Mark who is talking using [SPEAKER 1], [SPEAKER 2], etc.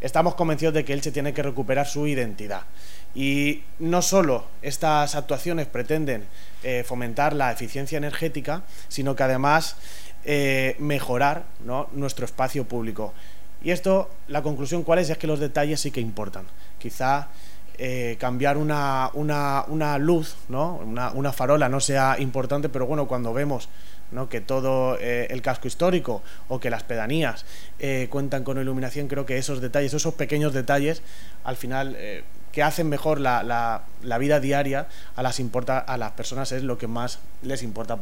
[SPEAKER 1] estamos convencidos de que Elche tiene que recuperar su identidad. Y no solo estas actuaciones pretenden eh, fomentar la eficiencia energética, sino que además eh, mejorar nuestro espacio público. Y esto, la conclusión cuál es, es que los detalles sí que importan. Quizá eh, cambiar una, una, luz, ¿no? Una, una, farola no sea importante, pero bueno, cuando vemos ¿no? que todo eh, el casco histórico o que las pedanías eh, cuentan con iluminación, creo que esos detalles, esos pequeños detalles, al final que hacen mejor la, la, la, vida diaria a las, importa, a las personas es lo que más les importa.